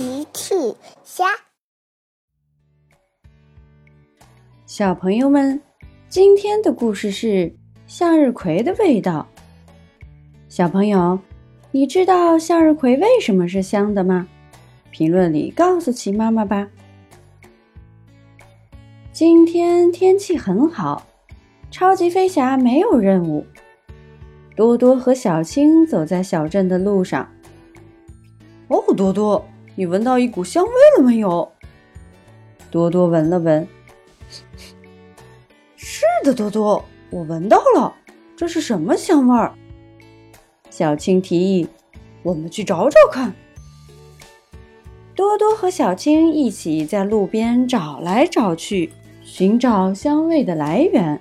奇趣虾，小朋友们，今天的故事是向日葵的味道。小朋友，你知道向日葵为什么是香的吗？评论里告诉奇妈妈吧。今天天气很好，超级飞侠没有任务。多多和小青走在小镇的路上。哦，多多，你闻到一股香味了没有？多多闻了闻，是的，多多，我闻到了。这是什么香味儿？小青提议：“我们去找找看。”多多和小青一起在路边找来找去，寻找香味的来源。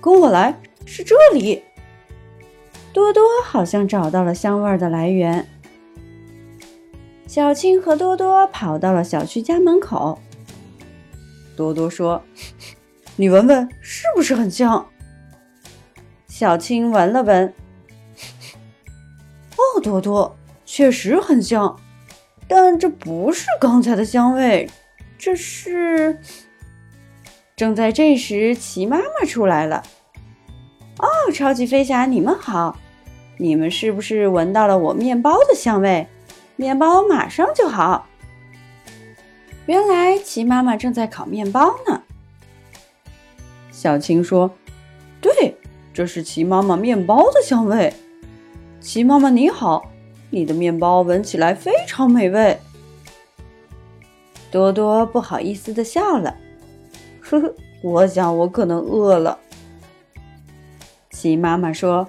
跟我来，是这里。多多好像找到了香味的来源。小青和多多跑到了小区家门口。多多说：“你闻闻，是不是很香？”小青闻了闻。哦，多多，确实很香，但这不是刚才的香味，这是……正在这时，齐妈妈出来了。哦，超级飞侠，你们好！你们是不是闻到了我面包的香味？面包马上就好。原来齐妈妈正在烤面包呢。小青说：“对，这是齐妈妈面包的香味。”齐妈妈你好，你的面包闻起来非常美味。多多不好意思的笑了，呵呵，我想我可能饿了。齐妈妈说：“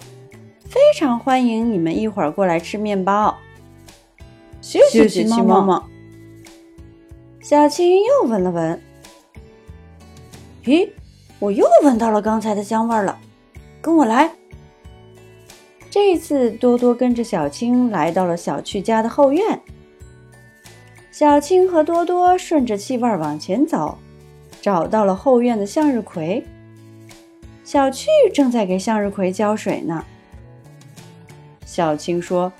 非常欢迎你们一会儿过来吃面包。”谢谢妈妈。小青又闻了闻，咦，我又闻到了刚才的香味了。跟我来。这次多多跟着小青来到了小趣家的后院。小青和多多顺着气味往前走，找到了后院的向日葵。小趣正在给向日葵浇水呢。小青说：“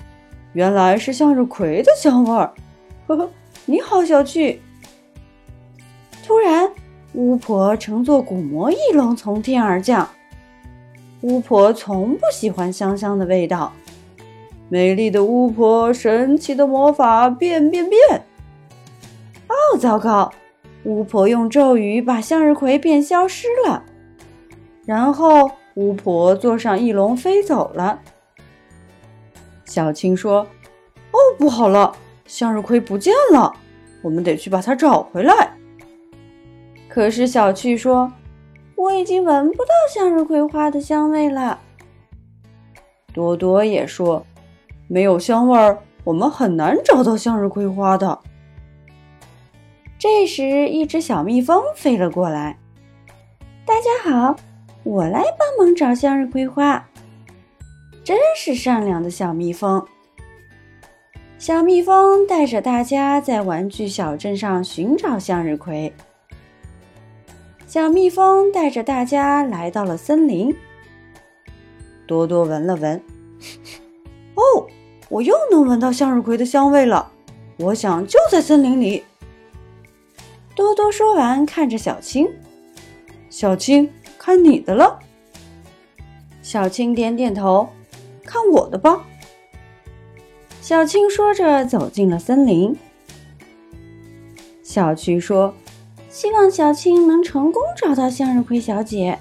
原来是向日葵的香味儿。”呵呵，你好，小趣。突然，巫婆乘坐古魔翼龙从天而降。巫婆从不喜欢香香的味道。美丽的巫婆，神奇的魔法，变变变！哦，糟糕！巫婆用咒语把向日葵变消失了。然后巫婆坐上翼龙飞走了。小青说：“哦，不好了，向日葵不见了，我们得去把它找回来。”可是小趣说：“我已经闻不到向日葵花的香味了。”多多也说：“没有香味儿，我们很难找到向日葵花的。”这时，一只小蜜蜂飞了过来。“大家好。”我来帮忙找向日葵花，真是善良的小蜜蜂。小蜜蜂带着大家在玩具小镇上寻找向日葵。小蜜蜂带着大家来到了森林。多多闻了闻，哦，我又能闻到向日葵的香味了。我想就在森林里。多多说完，看着小青，小青。看你的了，小青点点头，看我的吧。小青说着走进了森林。小趣说：“希望小青能成功找到向日葵小姐。”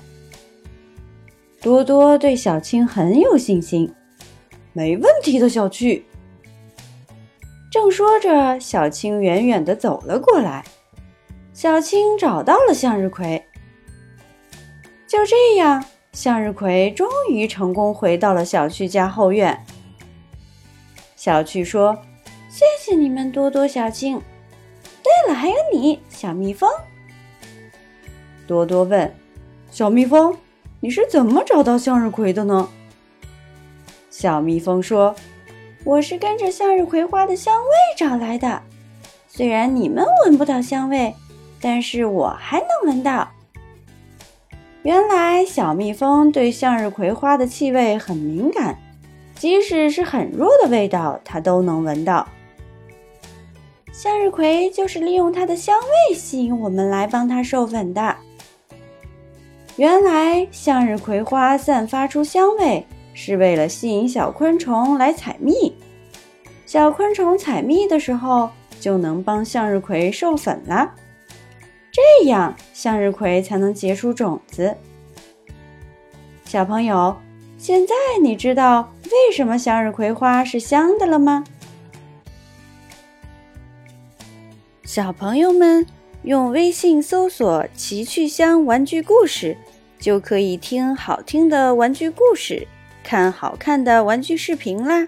多多对小青很有信心，没问题的，小趣。正说着，小青远远的走了过来。小青找到了向日葵。就这样，向日葵终于成功回到了小趣家后院。小趣说：“谢谢你们，多多、小青。对了，还有你，小蜜蜂。”多多问：“小蜜蜂，你是怎么找到向日葵的呢？”小蜜蜂说：“我是跟着向日葵花的香味找来的。虽然你们闻不到香味，但是我还能闻到。”原来小蜜蜂对向日葵花的气味很敏感，即使是很弱的味道，它都能闻到。向日葵就是利用它的香味吸引我们来帮它授粉的。原来，向日葵花散发出香味是为了吸引小昆虫来采蜜。小昆虫采蜜的时候，就能帮向日葵授粉了。这样，向日葵才能结出种子。小朋友，现在你知道为什么向日葵花是香的了吗？小朋友们用微信搜索“奇趣香玩具故事”，就可以听好听的玩具故事，看好看的玩具视频啦。